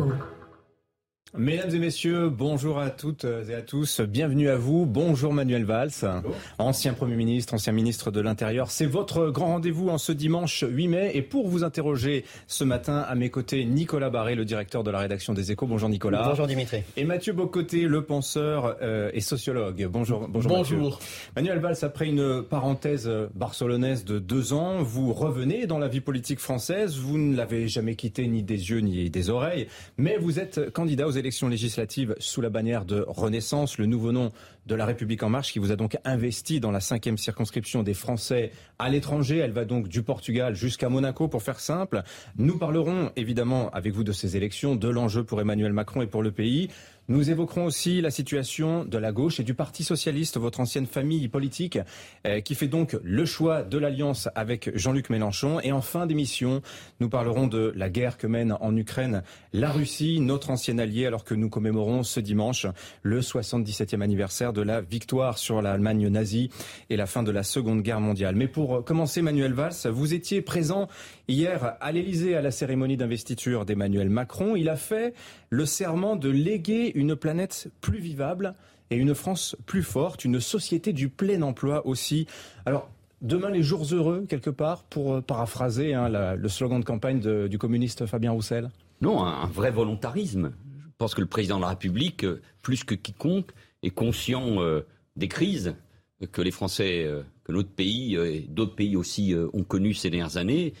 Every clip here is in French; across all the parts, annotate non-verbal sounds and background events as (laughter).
Cool. Mesdames et messieurs, bonjour à toutes et à tous. Bienvenue à vous. Bonjour Manuel Valls, ancien Premier ministre, ancien ministre de l'Intérieur. C'est votre grand rendez-vous en ce dimanche 8 mai. Et pour vous interroger ce matin, à mes côtés, Nicolas Barré, le directeur de la rédaction des Échos. Bonjour Nicolas. Bonjour Dimitri. Et Mathieu Bocoté, le penseur euh, et sociologue. Bonjour, bonjour, bonjour. Manuel Valls, après une parenthèse barcelonaise de deux ans, vous revenez dans la vie politique française. Vous ne l'avez jamais quitté ni des yeux ni des oreilles, mais vous êtes candidat aux élections législatives sous la bannière de Renaissance, le nouveau nom de la République en marche qui vous a donc investi dans la cinquième circonscription des Français à l'étranger. Elle va donc du Portugal jusqu'à Monaco pour faire simple. Nous parlerons évidemment avec vous de ces élections, de l'enjeu pour Emmanuel Macron et pour le pays. Nous évoquerons aussi la situation de la gauche et du Parti socialiste, votre ancienne famille politique, euh, qui fait donc le choix de l'alliance avec Jean-Luc Mélenchon. Et en fin d'émission, nous parlerons de la guerre que mène en Ukraine la Russie, notre ancien allié, alors que nous commémorons ce dimanche le 77e anniversaire de la victoire sur l'Allemagne nazie et la fin de la Seconde Guerre mondiale. Mais pour commencer, Manuel Valls, vous étiez présent hier à l'Elysée à la cérémonie d'investiture d'Emmanuel Macron. Il a fait le serment de léguer une planète plus vivable et une France plus forte, une société du plein emploi aussi. Alors, demain les jours heureux, quelque part, pour euh, paraphraser hein, le slogan de campagne du communiste Fabien Roussel? Non, un, vrai volontarisme. Je pense que le président de la République, euh, plus que quiconque, est conscient euh, des crises que les Français, que notre pays et d'autres pays aussi ont connues ces dernières années,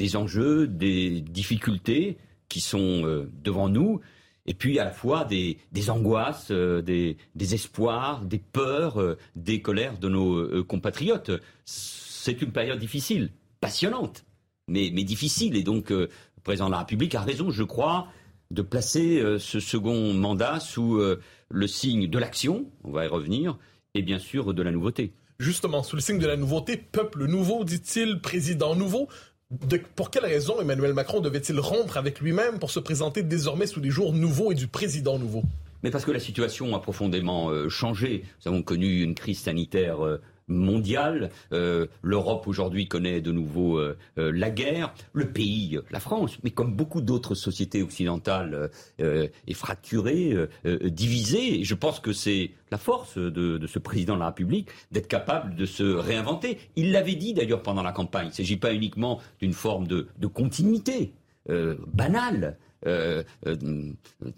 des enjeux, des difficultés qui sont devant nous et puis à la fois des, angoisses, euh, des, espoirs, des peurs, euh, des colères de nos euh, compatriotes. C'est une période difficile, passionnante, mais, mais difficile. Et donc, le président de la République a raison, je crois, de placer ce second mandat sous le signe de l'action, on va y revenir, et bien sûr de la nouveauté. Justement, sous le signe de la nouveauté, peuple nouveau, dit-il, président nouveau pour quelle raison Emmanuel Macron devait-il rompre avec lui-même pour se présenter désormais sous des jours nouveaux et du président nouveau? Mais parce que la situation a profondément euh, changé. Nous avons connu une crise sanitaire euh, mondiale. Euh, L'Europe aujourd'hui connaît de nouveau euh, euh, la guerre. Le pays, la France, mais comme beaucoup d'autres sociétés occidentales, est fracturé, divisé. Et je pense que c'est la force de, ce président de la République d'être capable de se réinventer. Il l'avait dit d'ailleurs pendant la campagne. Il ne s'agit pas uniquement d'une forme de continuité banale. Euh, euh,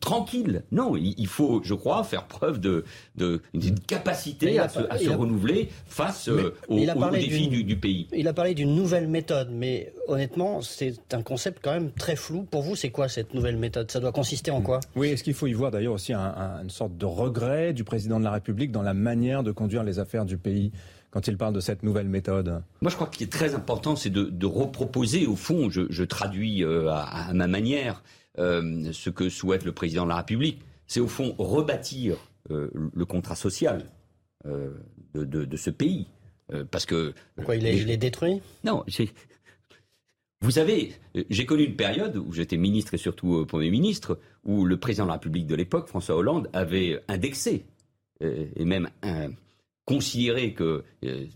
tranquille. Non, il, il, faut, je crois, faire preuve de, de d'une capacité à, se, à se, renouveler face euh, aux, aux défis du, du, pays. Il a parlé d'une nouvelle méthode, mais honnêtement, c'est un concept quand même très flou. Pour vous, c'est quoi cette nouvelle méthode? Ça doit consister en quoi? Oui, est-ce qu'il faut y voir d'ailleurs aussi un, un, une sorte de regret du président de la République dans la manière de conduire les affaires du pays quand il parle de cette nouvelle méthode? Moi, je crois qu'il est très important, c'est de, de, reproposer, au fond, je, je traduis euh, à, à, ma manière, euh, ce que souhaite le président de la République. C'est au fond rebâtir euh, le contrat social euh, de, de, de, ce pays. Parce que. Pourquoi il est détruit? Non, vous savez, j'ai connu une période où j'étais ministre et surtout Premier ministre, où le président de la République de l'époque, François Hollande, avait indexé et même un, considéré que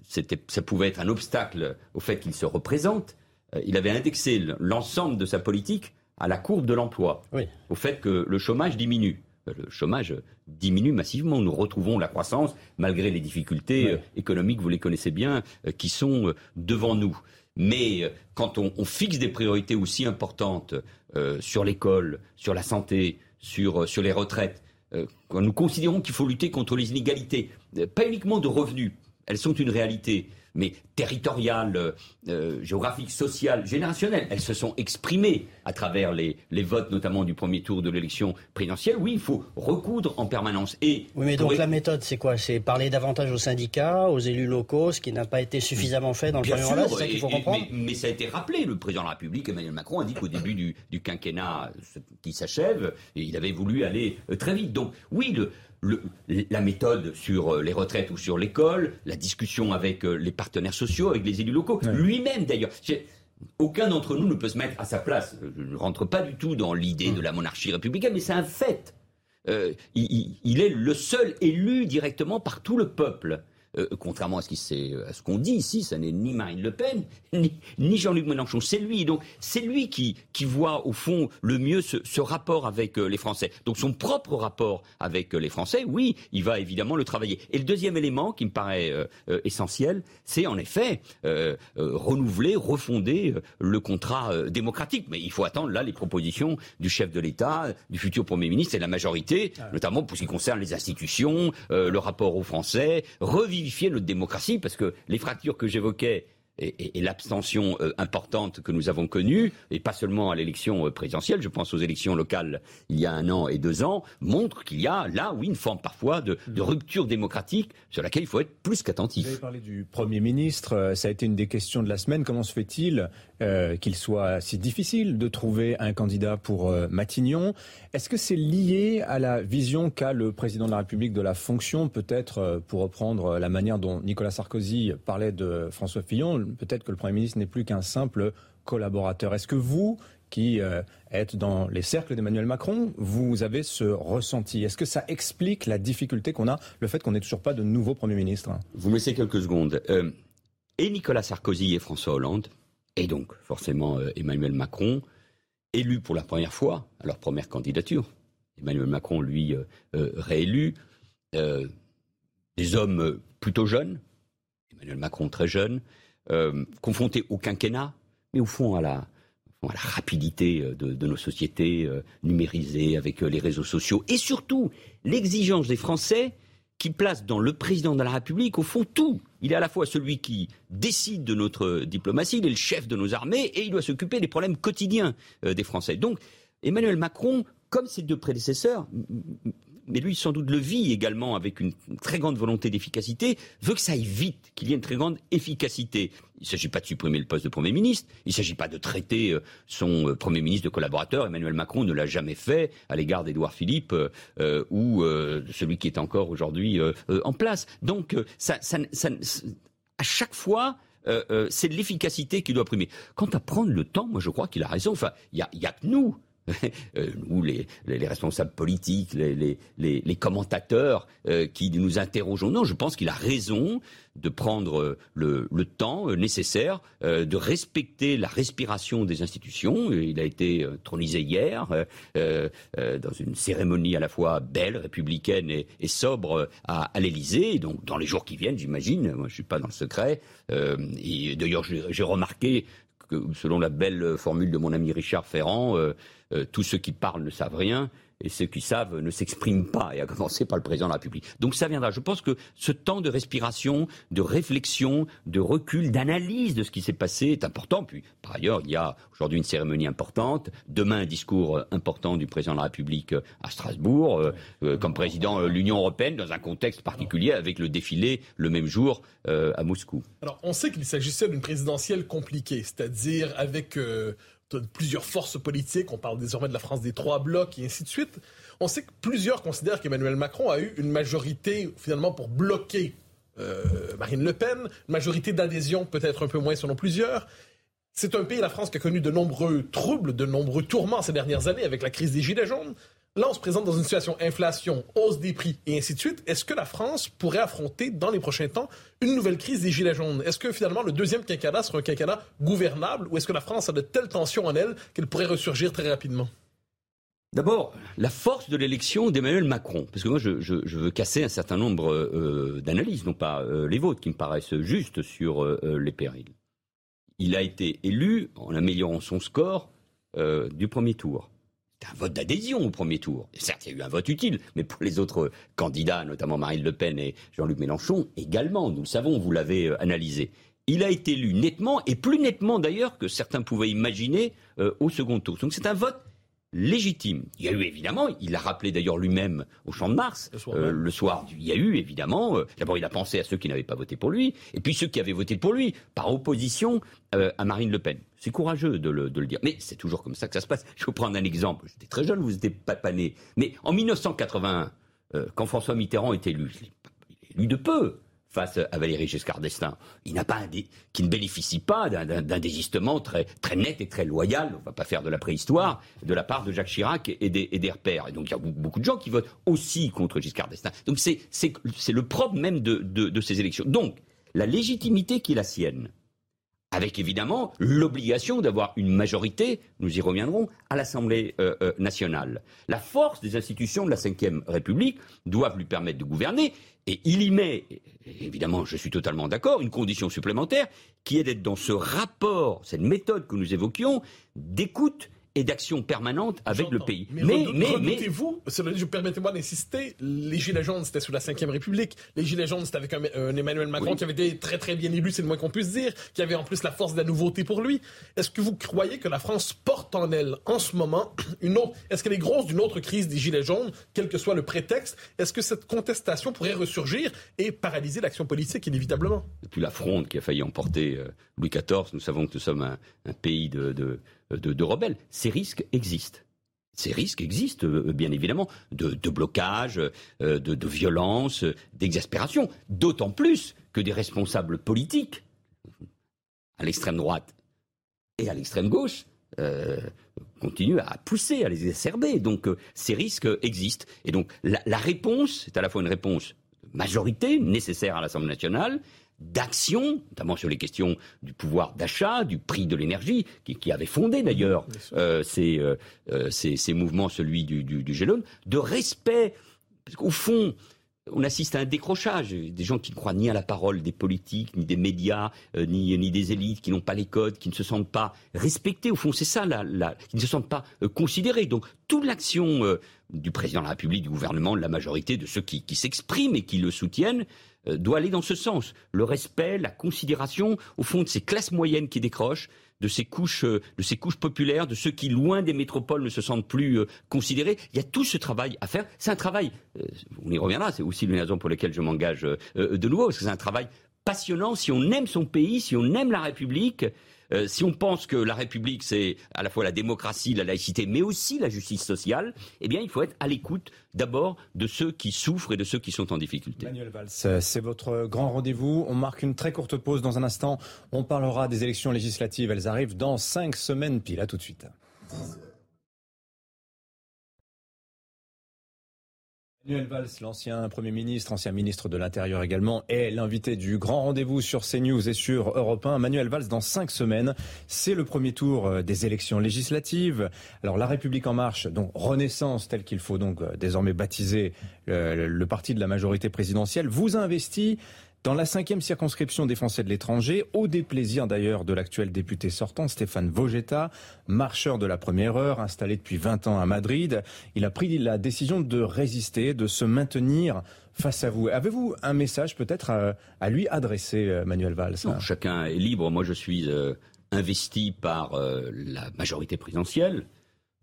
ça pouvait être un obstacle au fait qu'il se représente. il avait indexé l'ensemble de sa politique à la courbe de l'emploi, oui. au fait que le chômage diminue. Le chômage diminue massivement. Nous retrouvons la croissance malgré les difficultés oui. économiques, vous les connaissez bien, qui sont devant nous. Mais quand on, on fixe des priorités aussi importantes euh, sur l'école, sur la santé, sur, sur les retraites, euh, quand nous considérons qu'il faut lutter contre les inégalités, pas uniquement de revenus, elles sont une réalité, mais territoriales, euh, géographiques, sociales, générationnelles. Elles se sont exprimées à travers les, les votes, notamment du premier tour de l'élection présidentielle. Oui, il faut recoudre en permanence. Et oui, mais donc la méthode, c'est quoi? C'est parler davantage aux syndicats, aux élus locaux, ce qui n'a pas été suffisamment fait dans le premier mandat, c'est ça qu'il faut comprendre? mais, ça a été rappelé. Le président de la République, Emmanuel Macron, a dit qu'au début du, du quinquennat qui s'achève, il avait voulu aller euh, très vite. Donc oui, le, la méthode sur euh, les retraites ou sur l'école, la discussion avec euh, les partenaires sociaux, avec les élus locaux, lui-même d'ailleurs. Aucun d'entre nous ne peut se mettre à sa place. Je ne rentre pas du tout dans l'idée de la monarchie républicaine, mais c'est un fait. Euh, il, est le seul élu directement par tout le peuple. Euh, contrairement à ce qu'on dit ici, ce n'est ni Marine Le Pen, (laughs) ni, Jean-Luc Mélenchon. C'est lui. Donc, c'est lui qui, qui voit, au fond, le mieux ce, rapport avec euh, les Français. Donc, son propre rapport avec euh, les Français, oui, il va évidemment le travailler. Et le deuxième élément qui me paraît essentiel, c'est en effet renouveler, refonder le contrat démocratique. Mais il faut attendre là les propositions du chef de l'État, du futur Premier ministre et de la majorité, ah notamment pour ce qui concerne les institutions, le rapport aux Français, revivre notre démocratie, parce que les fractures que j'évoquais et, l'abstention euh, importante que nous avons connue, et pas seulement à l'élection euh, présidentielle, je pense aux élections locales il y a un an et deux ans, montrent qu'il y a là, oui, une forme parfois de, rupture démocratique sur laquelle il faut être plus qu'attentif. Vous avez parlé du Premier ministre, euh, ça a été une des questions de la semaine. Comment se fait-il qu'il soit si difficile de trouver un candidat pour Matignon Est-ce que c'est lié à la vision qu'a le président de la République de la fonction, peut-être pour reprendre la manière dont Nicolas Sarkozy parlait de François Fillon? Peut-être que le Premier ministre n'est plus qu'un simple collaborateur. Est-ce que vous, qui euh, êtes dans les cercles d'Emmanuel Macron, vous avez ce ressenti? Est-ce que ça explique la difficulté qu'on a, le fait qu'on n'ait toujours pas de nouveau Premier ministre? Vous me laissez quelques secondes. Euh, et Nicolas Sarkozy et François Hollande, et donc forcément euh, Emmanuel Macron, élus pour la première fois leur première candidature. Emmanuel Macron, lui, réélu. des hommes plutôt jeunes, Emmanuel Macron très jeune, euh, confrontés au quinquennat, mais au fond à la, rapidité euh, de, nos sociétés euh, numérisées avec les réseaux sociaux, et surtout l'exigence des Français qui place dans le président de la République, au fond, tout. Il est à la fois celui qui décide de notre diplomatie, il est le chef de nos armées, et il doit s'occuper des problèmes quotidiens des Français. Donc, Emmanuel Macron, comme ses deux prédécesseurs, mais lui sans doute le vit également avec une très grande volonté d'efficacité, veut que ça aille vite, qu'il y ait une très grande efficacité. Il ne s'agit pas de supprimer le poste de Premier ministre, il ne s'agit pas de traiter euh, son euh, Premier ministre de collaborateur. Emmanuel Macron ne l'a jamais fait à l'égard d'Édouard Philippe euh, ou celui qui est encore aujourd'hui en place. Donc, à chaque fois, c'est l'efficacité qui doit primer. Quant à prendre le temps, moi je crois qu'il a raison. Il n'y a, que nous Euh, ou les, les, responsables politiques, les, commentateurs euh, qui nous interrogeons. Non, je pense qu'il a raison de prendre le, le temps euh, nécessaire, de respecter la respiration des institutions. Il a été tronisé hier dans une cérémonie à la fois belle, républicaine et, sobre à, à l'Élysée. Donc dans les jours qui viennent, j'imagine, moi je suis pas dans le secret. et d'ailleurs j'ai remarqué que selon la belle formule de mon ami Richard Ferrand, euh, tous ceux qui parlent ne savent rien et ceux qui savent ne s'expriment pas, et à commencer par le président de la République. Donc ça viendra. Je pense que ce temps de respiration, de réflexion, de recul, d'analyse de ce qui s'est passé est important. Puis, par ailleurs, il y a aujourd'hui une cérémonie importante, demain un discours important du président de la République à Strasbourg, euh, euh, comme président de l'Union européenne, dans un contexte particulier, avec le défilé le même jour à Moscou. Alors, on sait qu'il s'agissait d'une présidentielle compliquée, c'est-à-dire avec plusieurs forces politiques, on parle désormais de la France des trois blocs et ainsi de suite. On sait que plusieurs considèrent qu'Emmanuel Macron a eu une majorité finalement pour bloquer euh, Marine Le Pen, une majorité d'adhésion peut-être un peu moins selon plusieurs. C'est un pays, la France, qui a connu de nombreux troubles, de nombreux tourments ces dernières années avec la crise des Gilets jaunes. Là, on se présente dans une situation inflation, hausse des prix et ainsi de suite. Est-ce que la France pourrait affronter dans les prochains temps une nouvelle crise des gilets jaunes? Est-ce que finalement le deuxième quinquennat sera un quinquennat gouvernable ou est-ce que la France a de telles tensions en elle qu'elle pourrait ressurgir très rapidement? D'abord, la force de l'élection d'Emmanuel Macron, parce que moi je, veux casser un certain nombre euh, d'analyses, non pas euh, les vôtres, qui me paraissent justes sur euh, les périls. Il a été élu en améliorant son score du premier tour un vote d'adhésion au premier tour. certes, il y a eu un vote utile, mais pour les autres candidats, notamment Marine Le Pen et Jean-Luc Mélenchon, également, nous le savons, vous l'avez euh, analysé. il a été élu nettement, et plus nettement d'ailleurs que certains pouvaient imaginer euh, au second tour. Donc c'est un vote légitime. Il y a eu évidemment, il l'a rappelé d'ailleurs lui-même au Champ de Mars, le soir, euh, le soir il y a eu évidemment, euh, d'abord il a pensé à ceux qui n'avaient pas voté pour lui, et puis ceux qui avaient voté pour lui, par opposition à Marine Le Pen. C'est courageux de le, dire, mais c'est toujours comme ça que ça se passe. Je vais vous prendre un exemple, j'étais très jeune, vous n'étiez pas, pas né, mais en 1981, quand François Mitterrand était élu, il est élu de peu, face à Valéry Giscard d'Estaing. Il n'a pas qui ne bénéficie pas d'un désistement très, très net et très loyal, on ne va pas faire de la préhistoire, de la part de Jacques Chirac et des, et repères. Et donc il y a beaucoup de gens qui votent aussi contre Giscard d'Estaing. Donc c'est le propre même de, de ces élections. Donc la légitimité qui est la sienne, avec évidemment l'obligation d'avoir une majorité, nous y reviendrons, à l'Assemblée euh, euh, nationale. La force des institutions de la Ve République doivent lui permettre de gouverner, et il y met, évidemment je suis totalement d'accord, une condition supplémentaire, qui est d'être dans ce rapport, cette méthode que nous évoquions, d'écoute et d'action permanente avec le pays. Mais, mais, mais, vous permettez-moi d'insister, les Gilets jaunes, c'était sous la Ve République. Les Gilets jaunes, c'était avec un, Emmanuel Macron qui avait été très très bien élu, c'est le moins qu'on puisse dire, qui avait en plus la force de la nouveauté pour lui. Est-ce que vous croyez que la France porte en elle, en ce moment, (clears throat) une autre... Est-ce qu'elle est grosse d'une autre crise des Gilets jaunes, quel que soit le prétexte? Est-ce que cette contestation pourrait ressurgir et paralyser l'action politique, inévitablement? Depuis la fronde qui a failli emporter euh, Louis XIV, nous savons que nous sommes un, pays de, de de, rebelles. Ces risques existent. Ces risques existent, euh, bien évidemment, de, blocage, euh, de, violence, d'exaspération. D'autant plus que des responsables politiques, à l'extrême droite et à l'extrême gauche, euh, continuent à pousser, à les exacerber. Donc ces risques existent. Et donc la, la réponse est à la fois une réponse majorité nécessaire à l'Assemblée nationale d'action, notamment sur les questions du pouvoir d'achat, du prix de l'énergie, qui, avait fondé d'ailleurs euh, euh, euh, ces, mouvements, celui du, du, de respect. Parce qu'au fond, on assiste à un décrochage. Des gens qui ne croient ni à la parole des politiques, ni des médias, ni, ni, des élites, qui n'ont pas les codes, qui ne se sentent pas respectés. Au fond, c'est ça, qui ne se sentent pas considérés. Donc, toute l'action du président de la République, du gouvernement, de la majorité, de ceux qui s'expriment et qui le soutiennent, euh, doit aller dans ce sens. Le respect, la considération, au fond, de ces classes moyennes qui décrochent, de ces couches, euh, de ces couches populaires, de ceux qui, loin des métropoles, ne se sentent plus euh, considérés. Il y a tout ce travail à faire. C'est un travail, on y reviendra, c'est aussi une raison pour laquelle je m'engage de nouveau, parce que c'est un travail passionnant si on aime son pays, si on aime la République. Euh, si on pense que la République, c'est à la fois la démocratie, la laïcité, mais aussi la justice sociale, eh bien, il faut être à l'écoute d'abord de ceux qui souffrent et de ceux qui sont en difficulté. Manuel Valls, c'est votre grand rendez-vous. On marque une très courte pause dans un instant. On parlera des élections législatives. Elles arrivent dans cinq semaines pile. À tout de suite. Manuel Valls, l'ancien Premier ministre, ancien ministre de l'Intérieur également, est l'invité du grand rendez-vous sur CNews et sur Europe 1. Manuel Valls, dans cinq semaines, c'est le premier tour euh, des élections législatives. Alors la République en marche, donc Renaissance, tel qu'il faut donc euh, désormais baptiser euh, le parti de la majorité présidentielle, vous a investi dans la cinquième circonscription des Français de l'étranger, au déplaisir d'ailleurs de l'actuel député sortant, Stéphane Vogetta, marcheur de la première heure, installé depuis 20 ans à Madrid, il a pris la décision de résister, de se maintenir face à vous. Avez-vous un message peut-être à, lui adresser, euh, Manuel Valls? Chacun est libre. Moi, je suis euh, investi par euh, la majorité présidentielle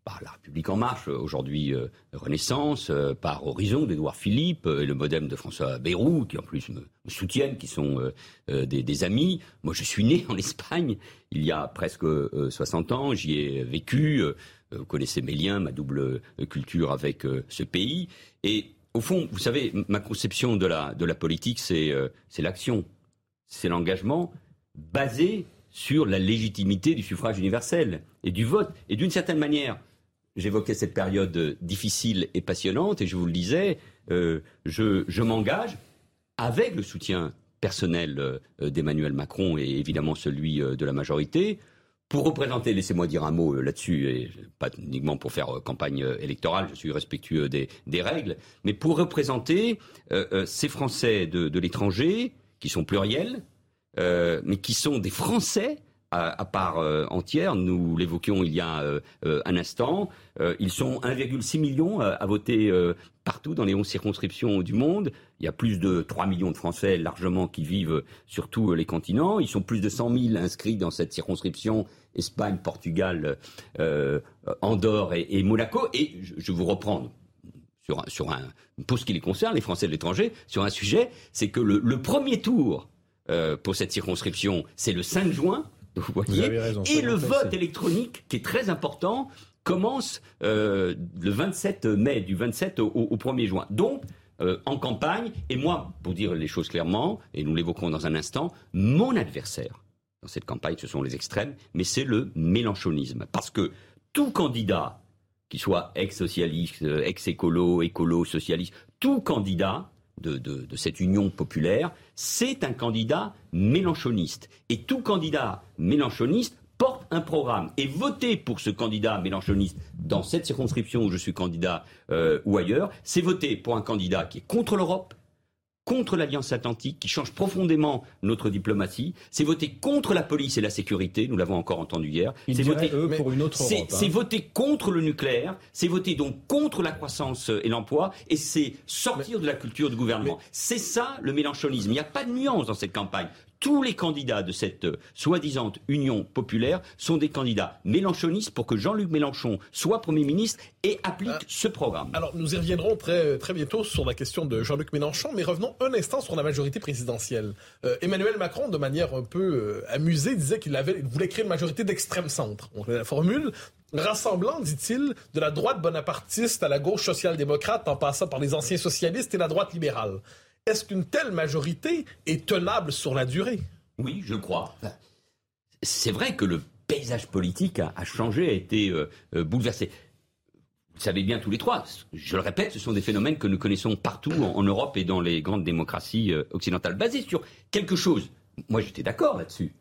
par La République en marche, aujourd'hui euh, Renaissance, euh, par Horizon d'Edouard Philippe euh, et le modem de François Bayrou, qui en plus me, soutiennent, qui sont des, amis. Moi, je suis né en Espagne il y a presque 60 ans, j'y ai vécu. vous connaissez mes liens, ma double culture avec ce pays. Et au fond, vous savez, ma conception de la, de la politique, c'est l'action, c'est l'engagement basé sur la légitimité du suffrage universel et du vote. Et d'une certaine manière, j'évoquais cette période difficile et passionnante, et je vous le disais, euh, je, m'engage avec le soutien personnel euh, d'Emmanuel Macron et évidemment celui euh, de la majorité, pour représenter, laissez-moi dire un mot là-dessus, et pas uniquement pour faire campagne électorale, je suis respectueux des, règles, mais pour représenter ces Français de l'étranger, qui sont pluriels, mais qui sont des Français à, part entière. Nous l'évoquions il y a un instant. ils sont 1,6 million à, voter partout dans les 11 circonscriptions du monde. Il y a plus de 3 millions de Français largement qui vivent sur tous les continents. Ils sont plus de 100 000 inscrits dans cette circonscription Espagne, Portugal, Andorre et, Monaco. Et je, vous reprends sur pour ce qui les concerne, les Français de l'étranger, sur un sujet, c'est que le, premier tour euh, pour cette circonscription, c'est le 5 juin, (laughs) vous voyez, et le vote électronique, qui est très important, commence euh, le 27 mai, du 27 au, 1er juin. Donc, euh, en campagne, et moi, pour dire les choses clairement, et nous l'évoquerons dans un instant, mon adversaire dans cette campagne, ce sont les extrêmes, mais c'est le mélanchonisme. Parce que tout candidat qu'il soit ex-socialiste, ex-écolo, écolo, socialiste, tout candidat de, cette union populaire, c'est un candidat mélanchoniste. Et tout candidat mélanchoniste porte un programme. Et voter pour ce candidat mélanchoniste dans cette circonscription où je suis candidat euh, ou ailleurs, c'est voter pour un candidat qui est contre l'Europe, contre l'Alliance Atlantique, qui change profondément notre diplomatie. C'est voter contre la police et la sécurité, nous l'avons encore entendu hier. C'est voter pour une autre C'est hein. voter contre le nucléaire, c'est voter donc contre la croissance et l'emploi, et c'est sortir de la culture du gouvernement. C'est ça le mélanchonisme. Il n'y a pas de nuance dans cette campagne tous les candidats de cette euh, soi-disant union populaire sont des candidats mélanchonistes pour que Jean-Luc Mélenchon soit Premier ministre et applique euh, ce programme. Alors nous y reviendrons très, très bientôt sur la question de Jean-Luc Mélenchon, mais revenons un instant sur la majorité présidentielle. Euh, Emmanuel Macron, de manière un peu amusée, disait qu'il avait, voulait créer une majorité d'extrême centre. On la formule rassemblant, dit-il, de la droite bonapartiste à la gauche social-démocrate en passant par les anciens socialistes et la droite libérale. Est-ce qu'une telle majorité est tenable sur la durée? Oui, je crois. C'est vrai que le paysage politique a, changé, a été euh, euh, bouleversé. Vous savez bien tous les trois, je le répète, ce sont des phénomènes que nous connaissons partout en, Europe et dans les grandes démocraties euh, occidentales, basés sur quelque chose. Moi, j'étais d'accord là-dessus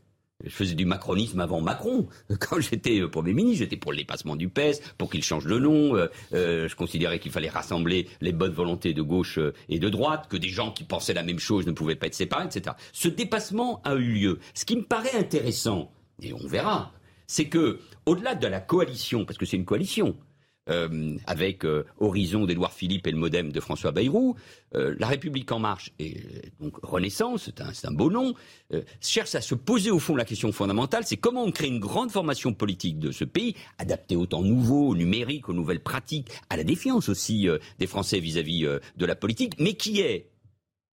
je faisais du macronisme avant Macron. (laughs) Quand j'étais euh, Premier ministre, j'étais pour le dépassement du PES, pour qu'il change de nom. Euh, euh, je considérais qu'il fallait rassembler les bonnes volontés de gauche et de droite, que des gens qui pensaient la même chose ne pouvaient pas être séparés, etc. Ce dépassement a eu lieu. Ce qui me paraît intéressant, et on verra, c'est que, au-delà de la coalition, parce que c'est une coalition, euh, avec euh, Horizon d'Édouard Philippe et le Modem de François Bayrou, euh, La République en marche et donc Renaissance, c'est un, beau nom, cherche à se poser au fond la question fondamentale, c'est comment on crée une grande formation politique de ce pays, adaptée au temps nouveau, au numérique, aux nouvelles pratiques, à la défiance aussi des Français vis-à-vis -vis, de la politique, mais qui est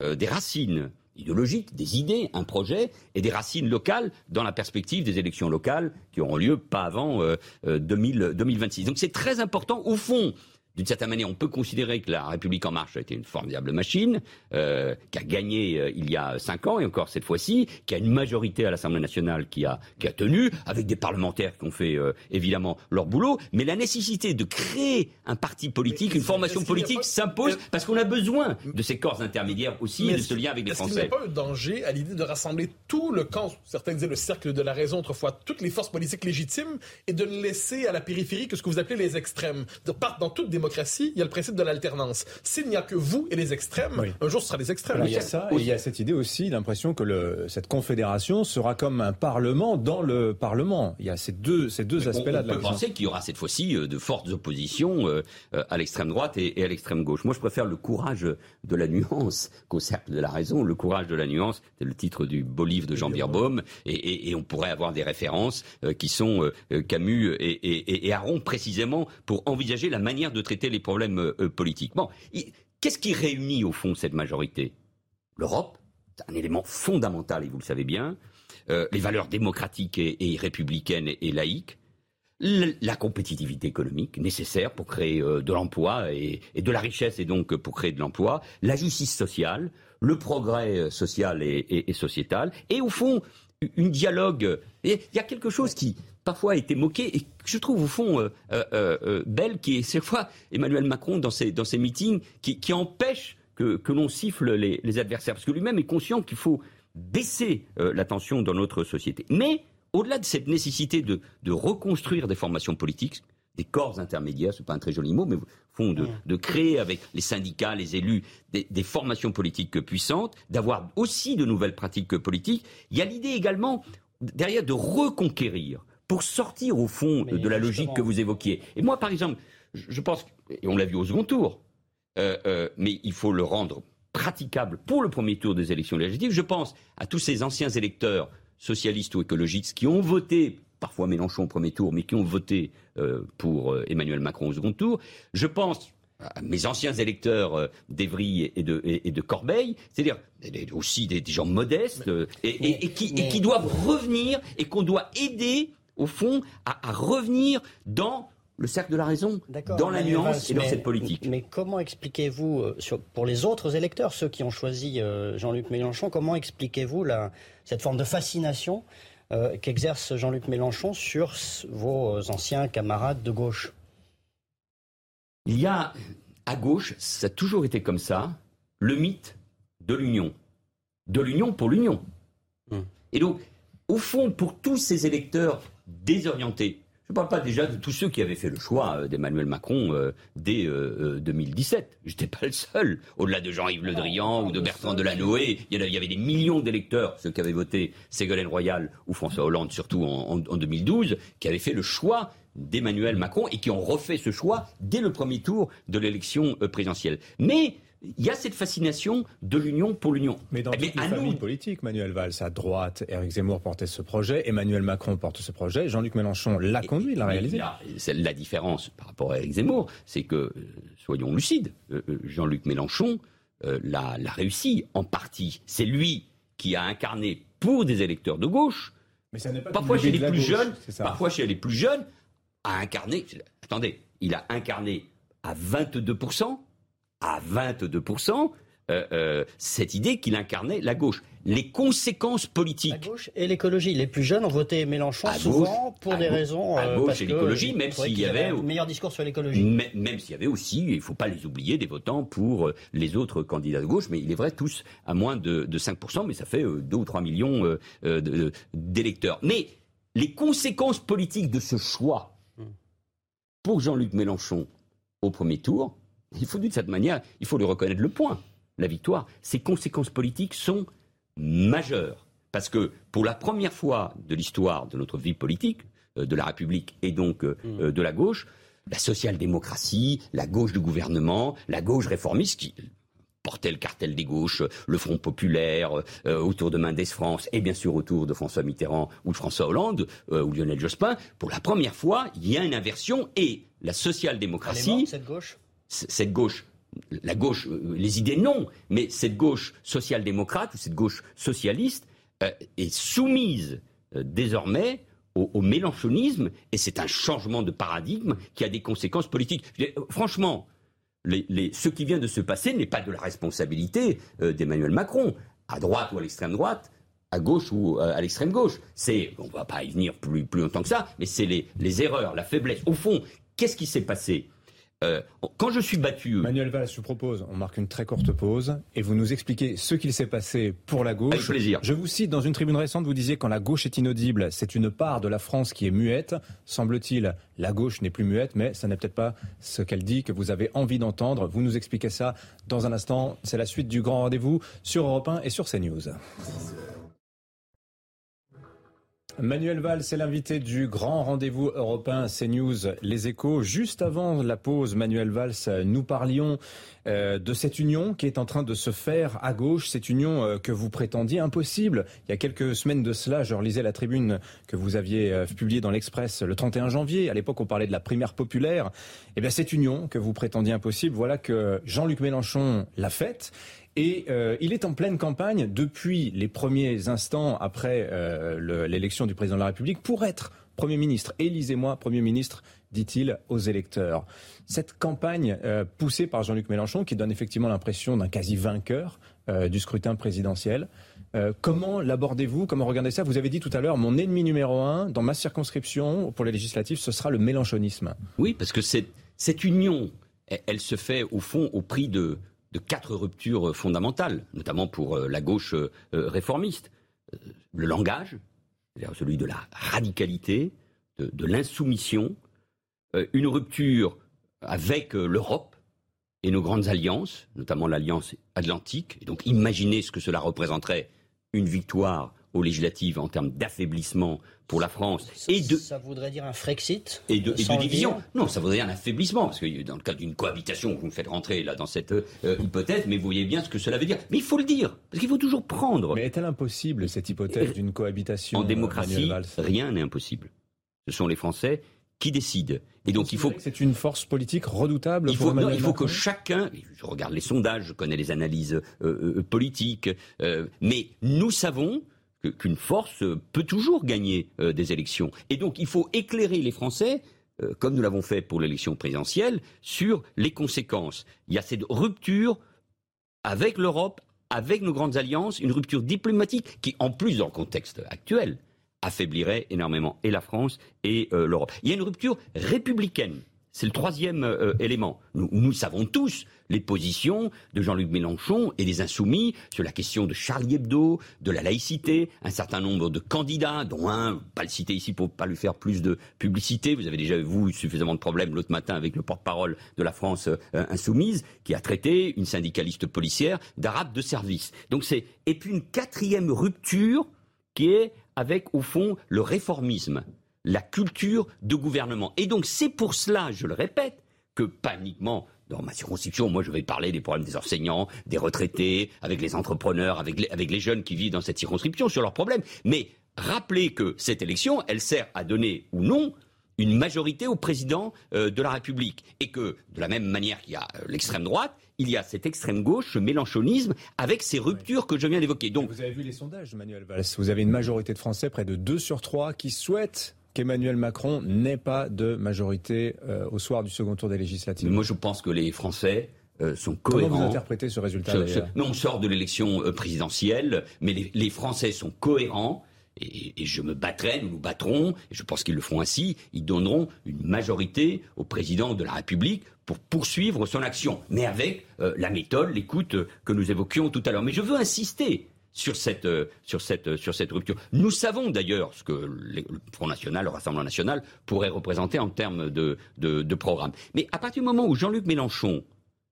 des racines idéologique, des idées, un projet et des racines locales dans la perspective des élections locales qui auront lieu pas avant 2026. Euh, euh, Donc c'est très important. Au fond, d'une certaine manière, on peut considérer que la République en marche a été une formidable machine, euh, qui a gagné euh, il y a cinq ans et encore cette fois-ci, qui a une majorité à l'Assemblée nationale qui a, qui a tenu, avec des parlementaires qui ont fait euh, évidemment leur boulot. Mais la nécessité de créer un parti politique, une formation politique s'impose parce qu'on a besoin de ces corps intermédiaires aussi et de ce lien avec les Français. Est-ce qu'il n'y a pas un danger à l'idée de rassembler tout le camp, certains disaient le cercle de la raison autrefois, toutes les forces politiques légitimes et de ne laisser à la périphérie que ce que vous appelez les extrêmes, de part dans toute démocratie il y a le principe de l'alternance. S'il n'y a que vous et les extrêmes, un jour ce sera les extrêmes. il y a ça, et il y a cette idée aussi, l'impression que le, cette confédération sera comme un parlement dans le parlement. Il y a ces deux, ces deux aspects-là de la On peut penser qu'il y aura cette fois-ci euh, de fortes oppositions euh, euh, à l'extrême droite et, à l'extrême gauche. Moi, je préfère le courage de la nuance qu'au cercle de la raison. Le courage de la nuance, c'est le titre du beau livre de Jean Bierbaum, et, et, on pourrait avoir des références qui sont Camus et, et, et Aron précisément pour envisager la manière de traiter les problèmes euh, euh, politiques. Bon, qu'est-ce qui réunit au fond cette majorité? L'Europe, un élément fondamental, et vous le savez bien, euh, les valeurs démocratiques et, républicaines et, laïques, la compétitivité économique nécessaire pour créer de l'emploi et, de la richesse et donc pour créer de l'emploi, la justice sociale, le progrès social et, sociétal, et au fond, une dialogue. Il y a quelque chose qui, parfois a été moqué et je trouve au fond euh, euh, euh, belle, qui est cette fois Emmanuel Macron dans ses, meetings, qui, empêche que, que l'on siffle les, adversaires, parce que lui-même est conscient qu'il faut baisser la tension dans notre société. Mais au-delà de cette nécessité de, reconstruire des formations politiques, des corps intermédiaires, c'est pas un très joli mot, mais au fond de, de créer avec les syndicats, les élus, des, des formations politiques puissantes, d'avoir aussi de nouvelles pratiques politiques. Il y a l'idée également derrière de reconquérir pour sortir au fond de la logique que vous évoquiez. Et moi, par exemple, je pense, et on l'a vu au second tour, euh, euh, mais il faut le rendre praticable pour le premier tour des élections législatives. Je pense à tous ces anciens électeurs socialistes ou écologistes qui ont voté, parfois Mélenchon au premier tour, mais qui ont voté euh, pour Emmanuel Macron au second tour. Je pense à mes anciens électeurs d'Evry et de, et, de Corbeil, c'est-à-dire aussi des, gens modestes et, qui, doivent revenir et qu'on doit aider, au fond, à revenir dans le cercle de la raison dans la nuance et dans cette politique. Mais comment expliquez-vous, euh, pour les autres électeurs, ceux qui ont choisi euh, Jean-Luc Mélenchon, comment expliquez-vous cette forme de fascination euh, qu'exerce Jean-Luc Mélenchon sur vos anciens camarades de gauche Il y a, à gauche, ça a toujours été comme ça, le mythe de l'union. De l'union pour l'union. Hum. Et donc, au fond, pour tous ces électeurs désorientés, je ne parle pas déjà de tous ceux qui avaient fait le choix euh, d'Emmanuel Macron euh, dès 2017. Euh, Je n'étais pas le seul. Au-delà de Jean-Yves Le Drian ou de Bertrand Delanoë, il y avait des millions d'électeurs, ceux qui avaient voté Ségolène Royal ou François Hollande, surtout en 2012, qui avaient fait le choix d'Emmanuel Macron et qui ont refait ce choix dès le premier tour de l'élection présidentielle. Mais il y a cette fascination de l'union pour l'union. Mais dans eh toute les famille politique, Manuel Valls à droite, Éric Zemmour portait ce projet, Emmanuel Macron porte ce projet, Jean-Luc Mélenchon l'a conduit, l'a réalisé. La, différence par rapport à Éric Zemmour, c'est que, euh, soyons lucides, euh, euh, Jean-Luc Mélenchon l'a réussi en partie. C'est lui qui a incarné pour des électeurs de gauche, mais ça pas parfois chez les plus jeunes, parfois chez les plus jeunes, a incarné. Attendez, il a incarné à 22 à 22%, euh, euh, cette idée qu'il incarnait la gauche. Les conséquences politiques. La gauche et l'écologie. Les plus jeunes ont voté Mélenchon souvent pour des raisons. À euh, gauche et l'écologie, même s'il y avait. Un meilleur discours sur l'écologie. Même s'il y avait aussi, il ne faut pas les oublier, des votants pour les autres candidats de gauche, mais il est vrai, tous à moins de, 5%, mais ça fait 2 ou 3 millions d'électeurs. Mais les conséquences politiques de ce choix hmm. pour Jean-Luc Mélenchon au premier tour, il faut dire de cette manière, il faut lui reconnaître le point. La victoire, ses conséquences politiques sont majeures. Parce que pour la première fois de l'histoire de notre vie politique, euh, de la République et donc euh, mm. euh, de la gauche, la social-démocratie, la gauche du gouvernement, la gauche réformiste qui portait le cartel des gauches, le Front populaire, autour de Mendes France et bien sûr autour de François Mitterrand ou de François Hollande ou Lionel Jospin, pour la première fois, il y a une inversion et la social-démocratie... cette gauche cette gauche, la gauche, euh, les idées non, mais cette gauche social-démocrate ou cette gauche socialiste euh, est soumise euh, désormais au, mélanchonisme et c'est un changement de paradigme qui a des conséquences politiques. franchement, ce qui vient de se passer n'est pas de la responsabilité d'Emmanuel Macron, à droite ou à l'extrême droite, à gauche ou à l'extrême gauche. C'est, on va pas y venir plus, longtemps que ça, mais c'est les, les erreurs, la faiblesse. Au fond, qu'est-ce qui s'est passé? Euh, quand je suis battu. Manuel Valls, je vous propose, on marque une très courte pause et vous nous expliquez ce qu'il s'est passé pour la gauche. Avec plaisir. Je vous cite dans une tribune récente, vous disiez quand la gauche est inaudible, c'est une part de la France qui est muette. Semble-t-il, la gauche n'est plus muette, mais ça n'est peut-être pas ce qu'elle dit que vous avez envie d'entendre. Vous nous expliquez ça dans un instant. C'est la suite du grand rendez-vous sur Europe 1 et sur CNews. Manuel Valls c'est l'invité du grand rendez-vous européen CNews Les Échos. Juste avant la pause, Manuel Valls, nous parlions euh, de cette union qui est en train de se faire à gauche, cette union euh, que vous prétendiez impossible. Il y a quelques semaines de cela, je relisais la tribune que vous aviez euh, publiée dans l'Express le 31 janvier. À l'époque, on parlait de la primaire populaire. Eh bien, cette union que vous prétendiez impossible, voilà que Jean-Luc Mélenchon l'a faite. Et euh, il est en pleine campagne depuis les premiers instants après euh, l'élection du président de la République pour être Premier ministre. Élisez-moi Premier ministre, dit-il aux électeurs. Cette campagne euh, poussée par Jean-Luc Mélenchon, qui donne effectivement l'impression d'un quasi vainqueur du scrutin présidentiel, comment l'abordez-vous? Comment regardez ça? Vous avez dit tout à l'heure, mon ennemi numéro un dans ma circonscription pour les législatives, ce sera le mélenchonisme. Oui, parce que cette union, elle se fait au fond au prix de, de quatre ruptures fondamentales, notamment pour euh, la gauche euh, réformiste. Euh, le langage, celui de la radicalité, de, l'insoumission, une rupture avec l'Europe et nos grandes alliances, notamment l'alliance atlantique. Et donc imaginez ce que cela représenterait une victoire aux législatives en termes d'affaiblissement pour la France et de ça voudrait dire un Frexit et de, division. Non, ça voudrait dire un affaiblissement parce que dans le cas d'une cohabitation, vous me faites rentrer là dans cette euh, hypothèse, mais vous voyez bien ce que cela veut dire. Mais il faut le dire parce qu'il faut toujours prendre. Mais est-elle impossible cette hypothèse d'une cohabitation En démocratie, rien n'est impossible. Ce sont les Français qui décide. Et donc il faut. C'est une force politique redoutable. Il faut, il faut que chacun. Je regarde les sondages, je connais les analyses euh, euh, politiques, euh, mais nous savons qu'une force peut toujours gagner des élections. Et donc il faut éclairer les Français. Comme nous l'avons fait pour l'élection présidentielle, sur les conséquences. Il y a cette rupture avec l'Europe, avec nos grandes alliances, une rupture diplomatique qui, en plus, dans le contexte actuel, affaiblirait énormément la France et euh, l'Europe. Il y a une rupture républicaine. C'est le troisième euh, élément. Nous, savons tous les positions de Jean-Luc Mélenchon et des insoumis sur la question de Charlie Hebdo, de la laïcité, un certain nombre de candidats, dont un, pas le citer ici pour pas lui faire plus de publicité, vous avez déjà, vous, suffisamment de problèmes l'autre matin avec le porte-parole de la France euh, insoumise, qui a traité une syndicaliste policière d'arabe de service. C'est, et puis une quatrième rupture qui est avec, au fond, le réformisme, la culture de gouvernement. Et donc, c'est pour cela, je le répète, que paniquement, dans ma circonscription, moi je vais parler des problèmes des enseignants, des retraités, avec les entrepreneurs, avec les, avec les jeunes qui vivent dans cette circonscription sur leurs problèmes. Mais rappelez que cette élection, elle sert à donner ou non une majorité au président euh, de la République. Et que, de la même manière qu'il y a euh, l'extrême droite, il y a cette extrême gauche, ce mélanchonisme, avec ces ruptures que je viens d'évoquer. Donc, vous avez vu les sondages, Manuel Valls. Vous avez une majorité de Français, près de 2 sur 3, qui souhaitent qu'Emmanuel Macron n'ait pas de majorité euh, au soir du second tour des législatives. moi, je pense que les Français sont cohérents. Comment vous interprétez ce résultat Non, on sort de l'élection présidentielle, mais les, les, Français sont cohérents et, je me battrai, nous nous battrons, et je pense qu'ils le feront ainsi, ils donneront une majorité au président de la République pour poursuivre son action, mais avec euh, la méthode, l'écoute que nous évoquions tout à l'heure. Mais je veux insister sur cette, euh, sur cette, rupture. Nous savons d'ailleurs ce que le Front National, le Rassemblement National pourrait représenter en termes de programme. Mais à partir du moment où Jean-Luc Mélenchon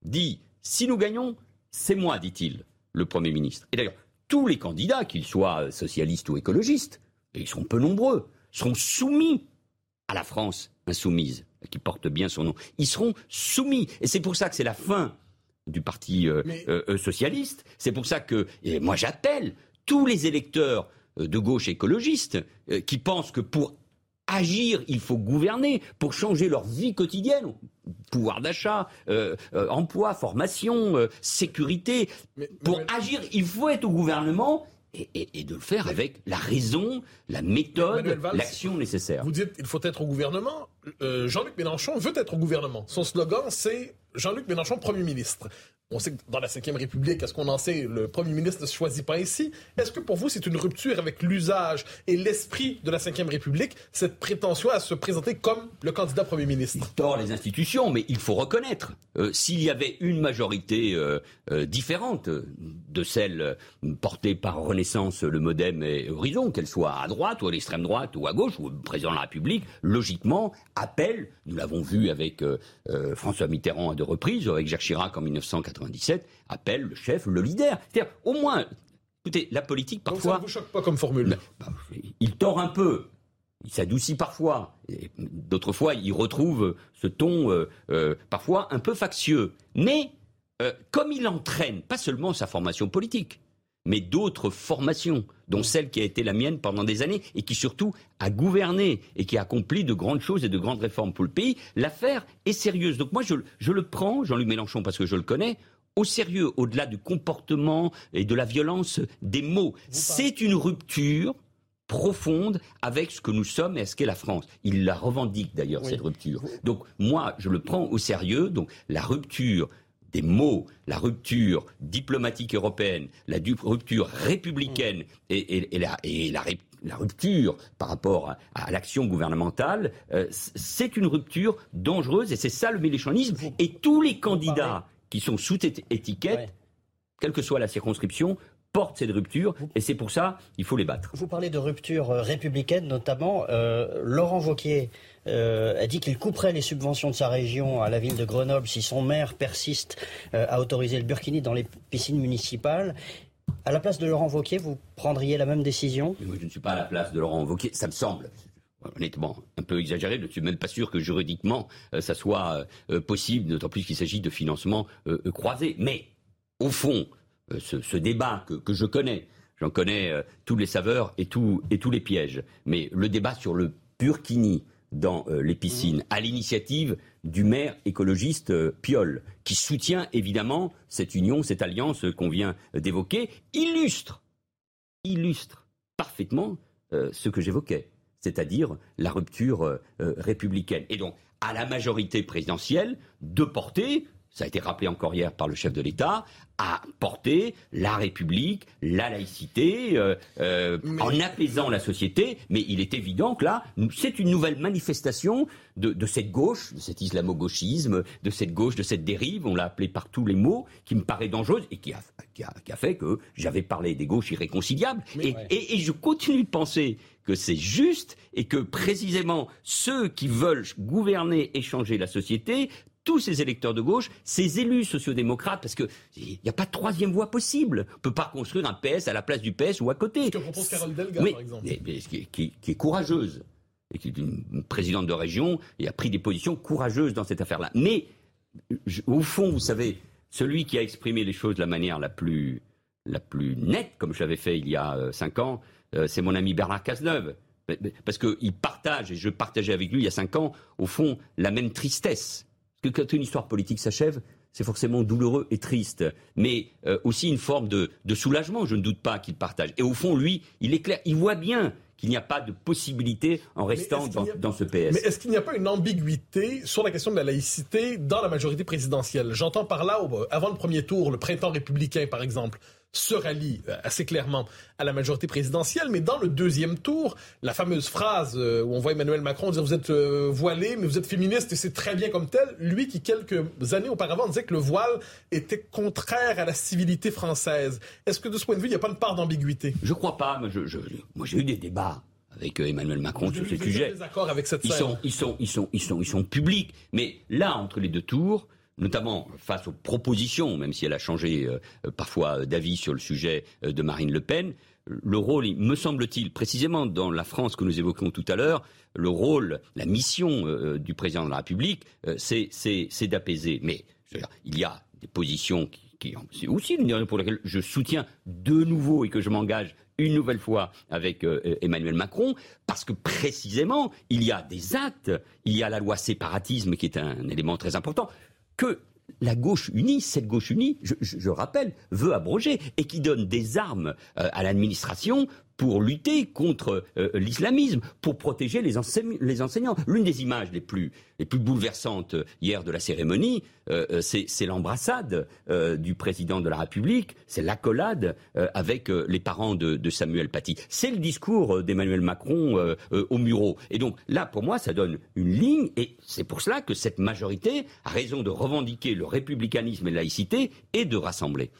dit si nous gagnons, c'est moi, dit-il, le Premier ministre. Et d'ailleurs, tous les candidats, qu'ils soient socialistes ou écologistes, et ils sont peu nombreux, seront soumis à la France insoumise, qui porte bien son nom. Ils seront soumis. Et c'est pour ça que c'est la fin du Parti euh, euh, euh, socialiste. C'est pour ça que, et moi j'appelle tous les électeurs de gauche écologistes qui pensent que pour agir, il faut gouverner pour changer leur vie quotidienne, pouvoir d'achat, euh, euh, emploi, formation, euh, sécurité. pour agir, il faut être au gouvernement et, de le faire avec la raison, la méthode, l'action nécessaire. Vous dites il faut être au gouvernement. Jean-Luc Mélenchon veut être au gouvernement. Son slogan, c'est Jean-Luc Mélenchon, Premier ministre. On sait que dans la Ve République, est-ce qu'on en sait, le Premier ministre ne se choisit pas ici. Est-ce que pour vous, c'est une rupture avec l'usage et l'esprit de la Ve République, cette prétention à se présenter comme le candidat Premier ministre? Il les institutions, mais il faut reconnaître, euh, s'il y avait une majorité euh, euh, différente de celle portée par Renaissance, le Modem et Horizon, qu'elle soit à droite ou à l'extrême droite ou à gauche, ou le président de la République, logiquement, appelle, nous l'avons vu avec François Mitterrand à deux reprises, avec Jacques Chirac en 1980, appelle le chef le leader. C'est-à-dire, au moins, écoutez, la politique parfois. ça ne vous choque pas comme formule bah, Il tord un peu. Il s'adoucit parfois. D'autres fois, il retrouve ce ton euh, euh, parfois un peu factieux. Mais euh, comme il entraîne pas seulement sa formation politique, mais d'autres formations, dont celle qui a été la mienne pendant des années et qui surtout a gouverné et qui a accompli de grandes choses et de grandes réformes pour le pays, l'affaire est sérieuse. Donc moi, je, je le prends, Jean-Luc Mélenchon, parce que je le connais, au sérieux, au-delà du comportement et de la violence des mots. C'est une rupture profonde avec ce que nous sommes et ce qu'est la France. Il la revendique d'ailleurs, cette rupture. Donc moi, je le prends au sérieux. Donc la rupture des mots, la rupture diplomatique européenne, la rupture républicaine et, la, rupture par rapport à, l'action gouvernementale, euh, c'est une rupture dangereuse et c'est ça le méléchanisme. Et tous les candidats qui sont sous étiquette, quelle que soit la circonscription, portent cette rupture et c'est pour ça qu'il faut les battre. Vous parlez de rupture euh, républicaine notamment. Euh, Laurent Wauquiez euh, a dit qu'il couperait les subventions de sa région à la ville de Grenoble si son maire persiste à autoriser le burkini dans les piscines municipales. À la place de Laurent Wauquiez, vous prendriez la même décision? Moi, je ne suis pas à la place de Laurent Wauquiez. Ça me semble, honnêtement, un peu exagéré. Je ne suis même pas sûr que juridiquement, euh, ça soit euh, possible, d'autant plus qu'il s'agit de financement euh, croisé. Mais, au fond, ce, débat que, je connais, j'en connais toutes les saveurs et, tous les pièges. Mais le débat sur le Burkini, dans euh, les piscines, à l'initiative du maire écologiste euh, Piolle, qui soutient évidemment cette union, cette alliance qu'on vient d'évoquer, illustre, illustre parfaitement euh, ce que j'évoquais, c'est-à-dire la rupture républicaine. Et donc, à la majorité présidentielle de porter ça a été rappelé encore hier par le chef de l'État, à porter la République, la laïcité, euh, euh, en apaisant la société. Mais il est évident que là, c'est une nouvelle manifestation de, cette gauche, de cet islamo-gauchisme, de cette gauche, de cette dérive, on l'a appelé par tous les mots, qui me paraît dangereuse et qui a, fait que j'avais parlé des gauches irréconciliables. et je continue de penser que c'est juste et que précisément ceux qui veulent gouverner et changer la société tous ces électeurs de gauche, ces élus sociodémocrates, parce qu'il n'y a pas de troisième voie possible. On ne peut pas construire un PS à la place du PS ou à côté. Ce que propose Carole Delga, par exemple. qui, est courageuse, et qui est une présidente de région, et a pris des positions courageuses dans cette affaire-là. Mais, au fond, vous savez, celui qui a exprimé les choses de la manière la plus, la plus nette, comme je l'avais fait il y a euh, cinq ans, euh, c'est mon ami Bernard Cazeneuve. Parce qu'il partage, et je partageais avec lui il y a cinq ans, au fond, la même tristesse que quand une histoire politique s'achève, c'est forcément douloureux et triste, mais euh, aussi une forme de, soulagement, je ne doute pas qu'il partage. Et au fond, lui, il est clair, il voit bien qu'il n'y a pas de possibilité en restant dans, ce PS. Mais est-ce qu'il n'y a pas une ambiguïté sur la question de la laïcité dans la majorité présidentielle? J'entends par là, avant le premier tour, le printemps républicain, par exemple, se rallie euh, assez clairement à la majorité présidentielle, mais dans le deuxième tour, la fameuse phrase euh, où on voit Emmanuel Macron dire vous êtes euh, voilé, mais vous êtes féministe et c'est très bien comme tel, lui qui quelques années auparavant disait que le voile était contraire à la civilité française. Est-ce que de ce point de vue, il n'y a pas une part d'ambiguïté? Je crois pas. Moi, j'ai eu des débats avec Emmanuel Macron sur ce sujet. avec cette ils sont, ils sont, ils sont, ils sont, ils sont publics. Mais là, entre les deux tours, notamment face aux propositions, même si elle a changé euh, parfois d'avis sur le sujet euh, de Marine Le Pen, le rôle, me semble-t-il, précisément dans la France que nous évoquions tout à l'heure, le rôle, la mission euh, du président de la République, c'est d'apaiser. Mais il y a des positions qui, qui c'est aussi une raison pour laquelle je soutiens de nouveau et que je m'engage une nouvelle fois avec Emmanuel Macron, parce que précisément, il y a des actes, il y a la loi séparatisme qui est un élément très important que la gauche unie, cette gauche unie, je, rappelle, veut abroger et qui donne des armes euh, à l'administration pour lutter contre euh, l'islamisme, pour protéger les, enseignants. L'une des images les plus, les plus bouleversantes euh, hier de la cérémonie, euh, c'est l'embrassade du président de la République, c'est l'accolade avec les parents de, Samuel Paty. C'est le discours d'Emmanuel Macron au Murau. Et donc là, pour moi, ça donne une ligne, et c'est pour cela que cette majorité a raison de revendiquer le républicanisme et la laïcité et de rassembler.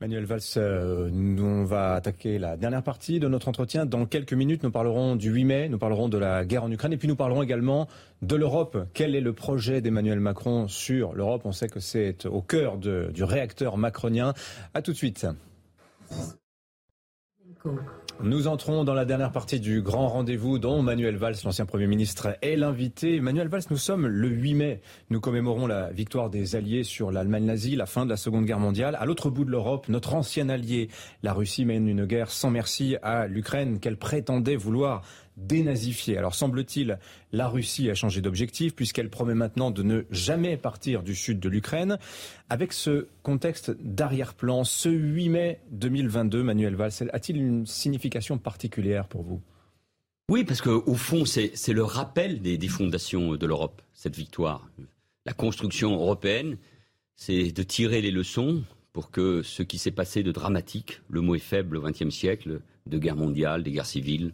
Manuel Valls, euh, nous, on va attaquer la dernière partie de notre entretien. Dans quelques minutes, nous parlerons du 8 mai, nous parlerons de la guerre en Ukraine et puis nous parlerons également de l'Europe. Quel est le projet d'Emmanuel Macron sur l'Europe? On sait que c'est au cœur du réacteur macronien. A tout de suite. Nous entrons dans la dernière partie du grand rendez-vous dont Manuel Valls, l'ancien Premier ministre, est l'invité. Manuel Valls, nous sommes le 8 mai. Nous commémorons la victoire des Alliés sur l'Allemagne nazie, la fin de la Seconde Guerre mondiale. À l'autre bout de l'Europe, notre ancien allié, la Russie, mène une guerre sans merci à l'Ukraine qu'elle prétendait vouloir dénazifier. Alors semble-t-il, la Russie a changé d'objectif puisqu'elle promet maintenant de ne jamais partir du sud de l'Ukraine. Avec ce contexte d'arrière-plan, ce 8 mai 2022, Manuel Valls, a-t-il une signification particulière pour vous? Oui, parce qu'au fond, c'est le rappel des, des fondations de l'Europe, cette victoire. La construction européenne, c'est de tirer les leçons pour que ce qui s'est passé de dramatique, le mot est faible au XXe siècle, de guerre mondiale, des guerres civiles,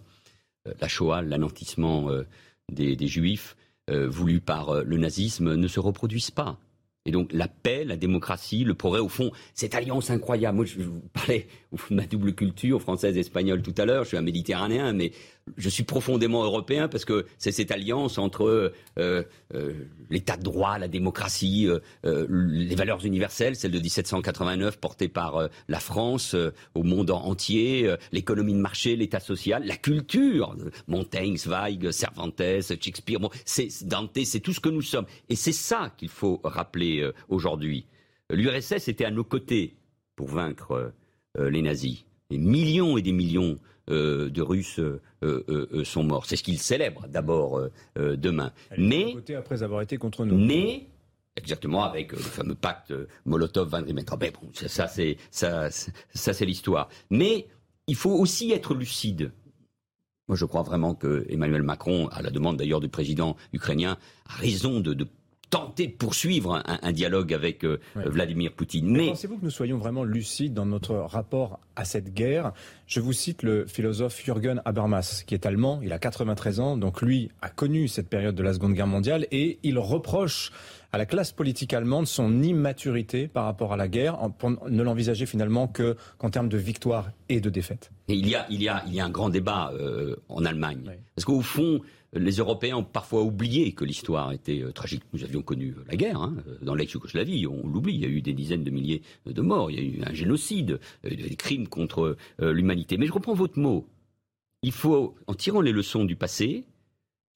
la Shoah, l'anantissement euh, des, Juifs euh, voulu par le nazisme ne se reproduisent pas. Et donc la paix, la démocratie, le progrès, au fond, cette alliance incroyable. Moi, je vous parlais de (laughs) ma double culture française et espagnole tout à l'heure. Je suis un Méditerranéen, mais je suis profondément européen parce que c'est cette alliance entre euh, euh, l'état de droit, la démocratie, euh, les valeurs universelles, celle de 1789 portée par la France au monde entier, l'économie de marché, l'état social, la culture, Montaigne, Zweig, Cervantes, Shakespeare, c'est Dante, c'est tout ce que nous sommes. Et c'est ça qu'il faut rappeler aujourd'hui. L'URSS était à nos côtés pour vaincre les nazis. Des millions et des millions de Russes euh, euh, sont morts. C'est ce qu'ils célèbrent d'abord demain. mais après avoir été contre nous. Mais exactement avec le fameux pacte Molotov-Van Ribbentrop. Bon, ça, c'est ça, ça c'est l'histoire. Mais il faut aussi être lucide. Moi, je crois vraiment que Emmanuel Macron, à la demande d'ailleurs du président ukrainien, a raison de, de tenter de poursuivre un, dialogue avec euh, Vladimir Poutine. Mais, pensez-vous que nous soyons vraiment lucides dans notre rapport à cette guerre? Je vous cite le philosophe Jürgen Habermas, qui est allemand, il a 93 ans, donc lui a connu cette période de la Seconde Guerre mondiale et il reproche à la classe politique allemande son immaturité par rapport à la guerre, pour ne l'envisager finalement que qu'en termes de victoire et de défaite. Et il y a, il y a, il y a un grand débat euh, en Allemagne, parce qu'au fond, les Européens ont parfois oublié que l'histoire était euh, tragique. Nous avions connu euh, la guerre hein, dans l'ex-Yougoslavie, on l'oublie. Il y a eu des dizaines de milliers de morts, il y a eu un génocide, des crimes contre l'humanité. Mais je reprends votre mot. Il faut, en tirant les leçons du passé,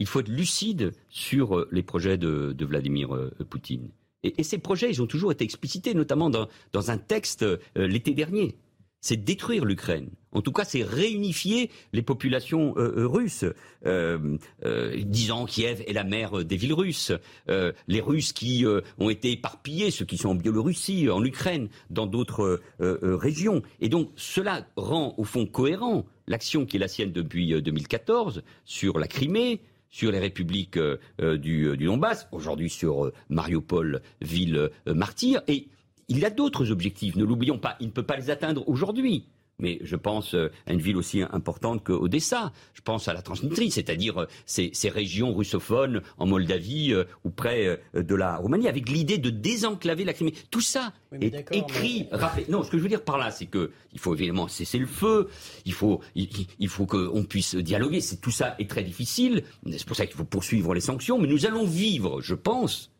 il faut être lucide sur euh, les projets de, Vladimir euh, Poutine. Et, ces projets, ils ont toujours été explicités, notamment dans, un texte euh, l'été dernier. C'est détruire l'Ukraine. En tout cas, c'est réunifier les populations russes, disant Kiev est la mère des villes russes. les Russes qui ont été éparpillés, ceux qui sont en Biélorussie, en Ukraine, dans d'autres régions. Et donc, cela rend au fond cohérent l'action qui est la sienne depuis 2014 sur la Crimée, sur les républiques euh, euh, du, du, Donbass, aujourd'hui sur euh, Mariupol, ville martyre. Et il a d'autres objectifs, ne l'oublions pas. Il ne peut pas les atteindre aujourd'hui mais je pense euh, à une ville aussi importante qu'Odessa. Je pense à la Transnistrie, c'est-à-dire euh, ces, régions russophones en Moldavie euh, ou près de la Roumanie, avec l'idée de désenclaver la Crimée. Tout ça est écrit, Non, ce que je veux dire par là, c'est que il faut évidemment cesser le feu, il faut, il, faut qu'on puisse dialoguer. Tout ça est très difficile. C'est pour ça qu'il faut poursuivre les sanctions. Mais nous allons vivre, je pense,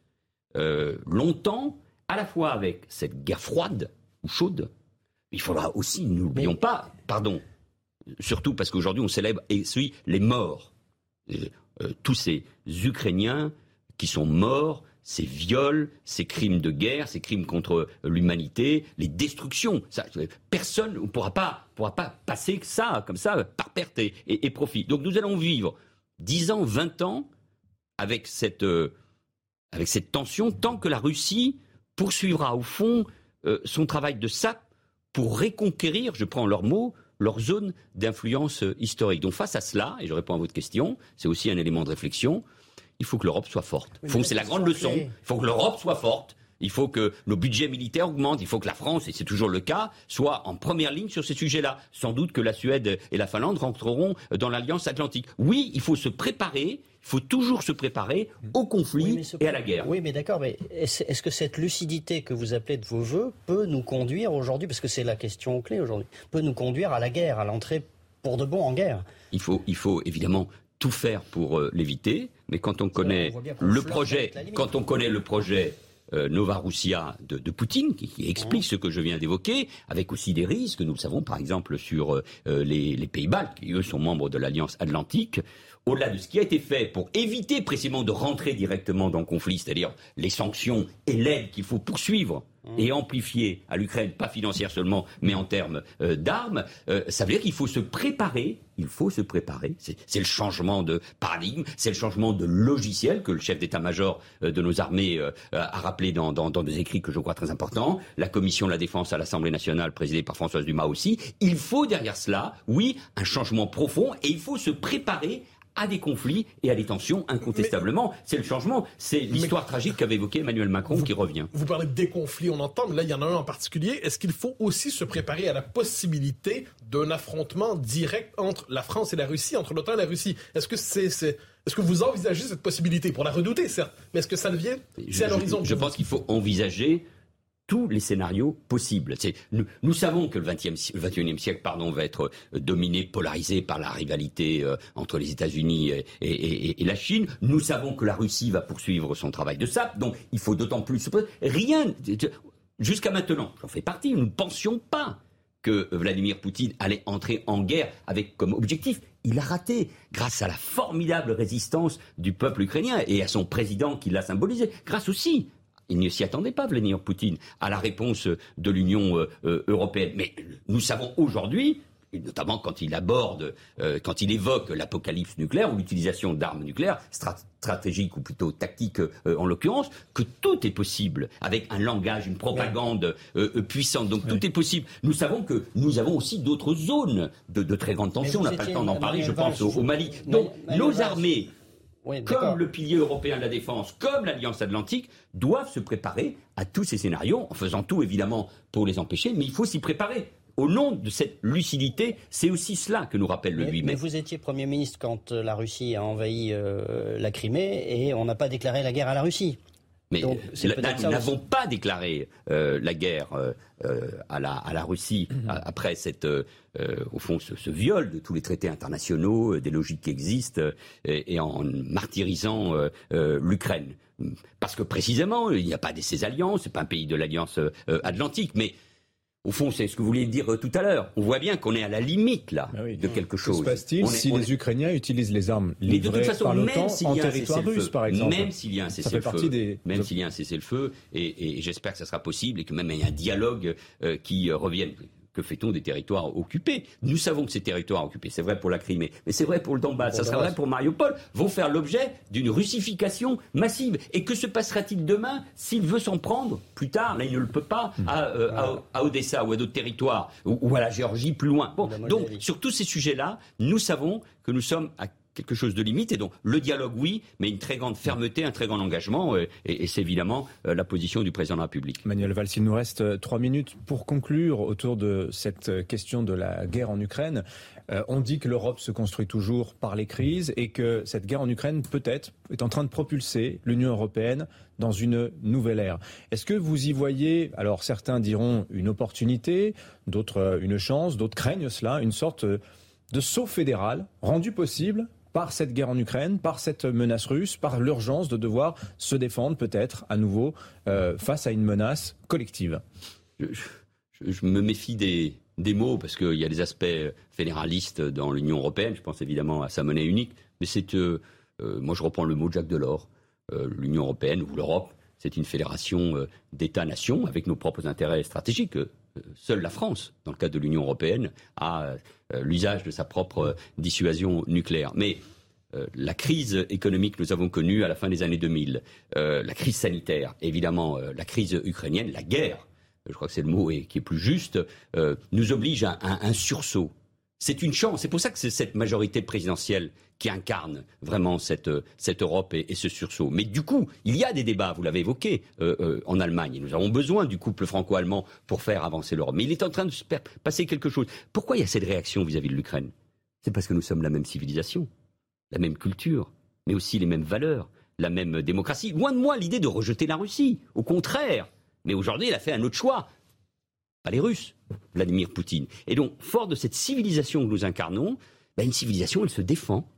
longtemps, à la fois avec cette guerre froide ou chaude, il faudra aussi, n'oublions pas, pardon, surtout parce qu'aujourd'hui on célèbre et suit les morts. Euh, euh, tous ces Ukrainiens qui sont morts, ces viols, ces crimes de guerre, ces crimes contre l'humanité, les destructions. personne ne pourra pas, pourra pas passer ça comme ça par perte et, profit. Donc nous allons vivre 10 ans, 20 ans avec cette, euh, avec cette tension tant que la Russie poursuivra au fond son travail de sape pour reconquérir, je prends leurs mots, leur zone d'influence historique. Donc face à cela, et je réponds à votre question, c'est aussi un élément de réflexion, il faut que l'Europe soit forte. c'est la grande leçon. Il faut que l'Europe soit forte. Il faut que nos budgets militaires augmentent. Il faut que la France, et c'est toujours le cas, soit en première ligne sur ces sujets-là. Sans doute que la Suède et la Finlande rentreront dans l'Alliance Atlantique. Oui, il faut se préparer il faut toujours se préparer au conflit et à la guerre. Oui, mais d'accord, mais est-ce que cette lucidité que vous appelez de vos voeux peut nous conduire aujourd'hui, parce que c'est la question clé aujourd'hui, peut nous conduire à la guerre, à l'entrée pour de bon en guerre? Il faut, il faut évidemment tout faire pour euh, l'éviter, mais quand on connaît le projet, quand on connaît le projet euh, Novarussia de, de, Poutine, qui, explique ce que je viens d'évoquer, avec aussi des risques, nous le savons par exemple sur euh, les, les Pays-Bas, qui eux sont membres de l'Alliance Atlantique, au-delà de ce qui a été fait pour éviter précisément de rentrer directement dans le conflit, c'est-à-dire les sanctions et l'aide qu'il faut poursuivre et amplifier à l'Ukraine, pas financière seulement, mais en termes euh, d'armes, euh, ça veut dire qu'il faut se préparer. Il faut se préparer. C'est le changement de paradigme, c'est le changement de logiciel que le chef d'état-major euh, de nos armées a rappelé dans, dans, dans, des écrits que je crois très importants. La commission de la défense à l'Assemblée nationale, présidée par Françoise Dumas aussi. Il faut derrière cela, oui, un changement profond et il faut se préparer à des conflits et à des tensions, incontestablement. C'est le changement. C'est l'histoire tragique qu'avait évoqué Emmanuel Macron qui revient. Vous parlez des conflits, on entend, mais là, il y en a un en particulier. Est-ce qu'il faut aussi se préparer à la possibilité d'un affrontement direct entre la France et la Russie, entre l'OTAN et la Russie? Est-ce que c'est. Est-ce que vous envisagez cette possibilité? Pour la redouter, certes, mais est-ce que ça le vient C'est à l'horizon? Je, je pense qu'il faut envisager tous les scénarios possibles. Nous, savons que le, 20e, le 21e siècle va être euh, dominé, polarisé par la rivalité euh, entre les États-Unis et, et, et, la Chine. Nous savons que la Russie va poursuivre son travail de sape, donc il faut d'autant plus... Rien, jusqu'à maintenant, j'en fais partie, nous ne pensions pas que Vladimir Poutine allait entrer en guerre avec comme objectif. Il a raté grâce à la formidable résistance du peuple ukrainien et à son président qui l'a symbolisé, grâce aussi il ne s'y attendait pas, Vladimir Poutine, à la réponse de l'Union euh, euh, européenne. Mais nous savons aujourd'hui notamment quand il aborde, euh, quand il évoque l'apocalypse nucléaire ou l'utilisation d'armes nucléaires, stratégiques ou plutôt tactiques en l'occurrence, que tout est possible avec un langage, une propagande puissante. Donc tout est possible. Nous savons que nous avons aussi d'autres zones de, très grande tension. On n'a pas le temps d'en parler, je pense, au, Mali. Donc nos armées comme le pilier européen de la défense, comme l'Alliance Atlantique, doivent se préparer à tous ces scénarios, en faisant tout évidemment pour les empêcher, mais il faut s'y préparer. Au nom de cette lucidité, c'est aussi cela que nous rappelle le 8 mai. Mais vous étiez Premier ministre quand euh, la Russie a envahi euh, la Crimée et on n'a pas déclaré la guerre à la Russie. Mais nous n'avons pas déclaré euh, la guerre euh, euh, à, la, à, la, Russie mhm. après cette, au fond, ce, viol de tous les traités internationaux, des logiques qui existent, et, et en martyrisant l'Ukraine. Parce que précisément, il n'y a pas de ces alliances, c'est pas un pays de l'alliance atlantique, mais au fond, c'est ce que vous vouliez dire euh, tout à l'heure. On voit bien qu'on est à la limite là ah de quelque chose. Que se passe-t-il si les Ukrainiens utilisent les armes livrées par l'OTAN en territoire russe, par exemple Même s'il y a un cessez-le-feu, même s'il y a un cessez-le-feu, et, j'espère que ça sera possible et que même il y a un dialogue euh, qui euh, revienne que fait-on des territoires occupés? Nous savons que ces territoires occupés, c'est vrai pour la Crimée, mais c'est vrai pour le Donbass, ça sera vrai pour Mariupol, vont faire l'objet d'une russification massive. Et que se passera-t-il demain s'il veut s'en prendre plus tard Là, il ne le peut pas à, euh, à, Odessa ou à d'autres territoires, ou, ou, à la Géorgie plus loin? Bon, donc, sur tous ces sujets-là, nous savons que nous sommes à quelque chose de limite. Et donc, le dialogue, oui, mais une très grande fermeté, un très grand engagement. Euh, et, c'est évidemment euh, la position du président de la République. Manuel Valls, il nous reste euh, trois minutes pour conclure autour de cette question de la guerre en Ukraine. on dit que l'Europe se construit toujours par les crises et que cette guerre en Ukraine, peut-être, est en train de propulser l'Union européenne dans une nouvelle ère. Est-ce que vous y voyez, alors certains diront une opportunité, d'autres une chance, d'autres craignent cela, une sorte de saut fédéral rendu possible par cette guerre en Ukraine, par cette menace russe, par l'urgence de devoir se défendre peut-être à nouveau euh, face à une menace collective je, me méfie des, mots parce qu'il y a des aspects fédéralistes dans l'Union européenne. Je pense évidemment à sa monnaie unique, mais c'est euh, euh, moi je reprends le mot de Jacques Delors. L'Union européenne ou l'Europe, c'est une fédération d'États-nations avec nos propres intérêts stratégiques. Seule la France, dans le cadre de l'Union européenne, a euh, l'usage de sa propre euh, dissuasion nucléaire. Mais euh, la crise économique que nous avons connue à la fin des années 2000, la crise sanitaire, évidemment la crise ukrainienne, la guerre, je crois que c'est le mot qui est plus juste, nous oblige à un sursaut c'est une chance. C'est pour ça que c'est cette majorité présidentielle qui incarne vraiment cette, cette Europe et, ce sursaut. Mais du coup, il y a des débats, vous l'avez évoqué, euh, euh, en Allemagne. nous avons besoin du couple franco-allemand pour faire avancer l'Europe. Mais il est en train de se passer quelque chose. Pourquoi il y a cette réaction vis-à-vis de l'Ukraine? C'est parce que nous sommes la même civilisation, la même culture, mais aussi les mêmes valeurs, la même démocratie. Loin de moi l'idée de rejeter la Russie. Au contraire. Mais aujourd'hui, elle a fait un autre choix pas les Russes, Vladimir Poutine. Et donc, fort de cette civilisation que nous incarnons, ben, une civilisation, elle se défend.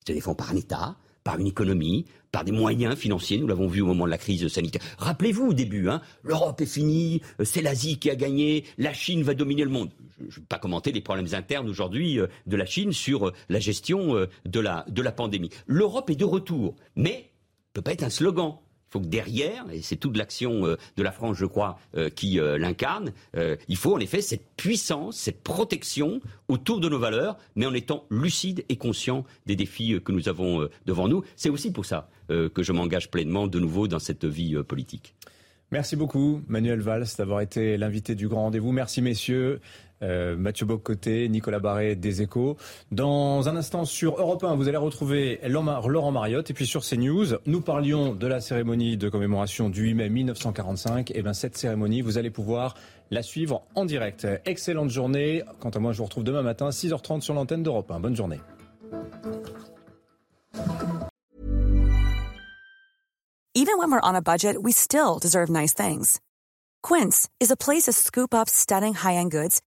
Elle se défend par un État, par une économie, par des moyens financiers. Nous l'avons vu au moment de la crise sanitaire. Rappelez-vous au début, hein, l'Europe est finie, euh, c'est l'Asie qui a gagné, la Chine va dominer le monde. Je ne vais pas commenter les problèmes internes aujourd'hui euh, de la Chine sur euh, la gestion de la, pandémie. L'Europe est de retour, mais ne peut pas être un slogan. Il faut que derrière, et c'est toute l'action euh, de la France, je crois, euh, qui euh, l'incarne, il faut en effet cette puissance, cette protection autour de nos valeurs, mais en étant lucide et conscient des défis que nous avons devant nous. C'est aussi pour ça que je m'engage pleinement de nouveau dans cette vie politique. Merci beaucoup, Manuel Valls, d'avoir été l'invité du grand rendez-vous. Merci, messieurs. Euh, Mathieu Bocoté, Nicolas Barré des Échos. Dans un instant sur Europe 1, vous allez retrouver Laurent Mariotte et puis sur CNews, nous parlions de la cérémonie de commémoration du 8 mai 1945. Et bien cette cérémonie, vous allez pouvoir la suivre en direct. Excellente journée. Quant à moi, je vous retrouve demain matin 6h30 sur l'antenne d'Europe 1. Bonne journée. Even when we're on a budget, we still deserve nice things. Quince is a place to scoop up stunning high-end goods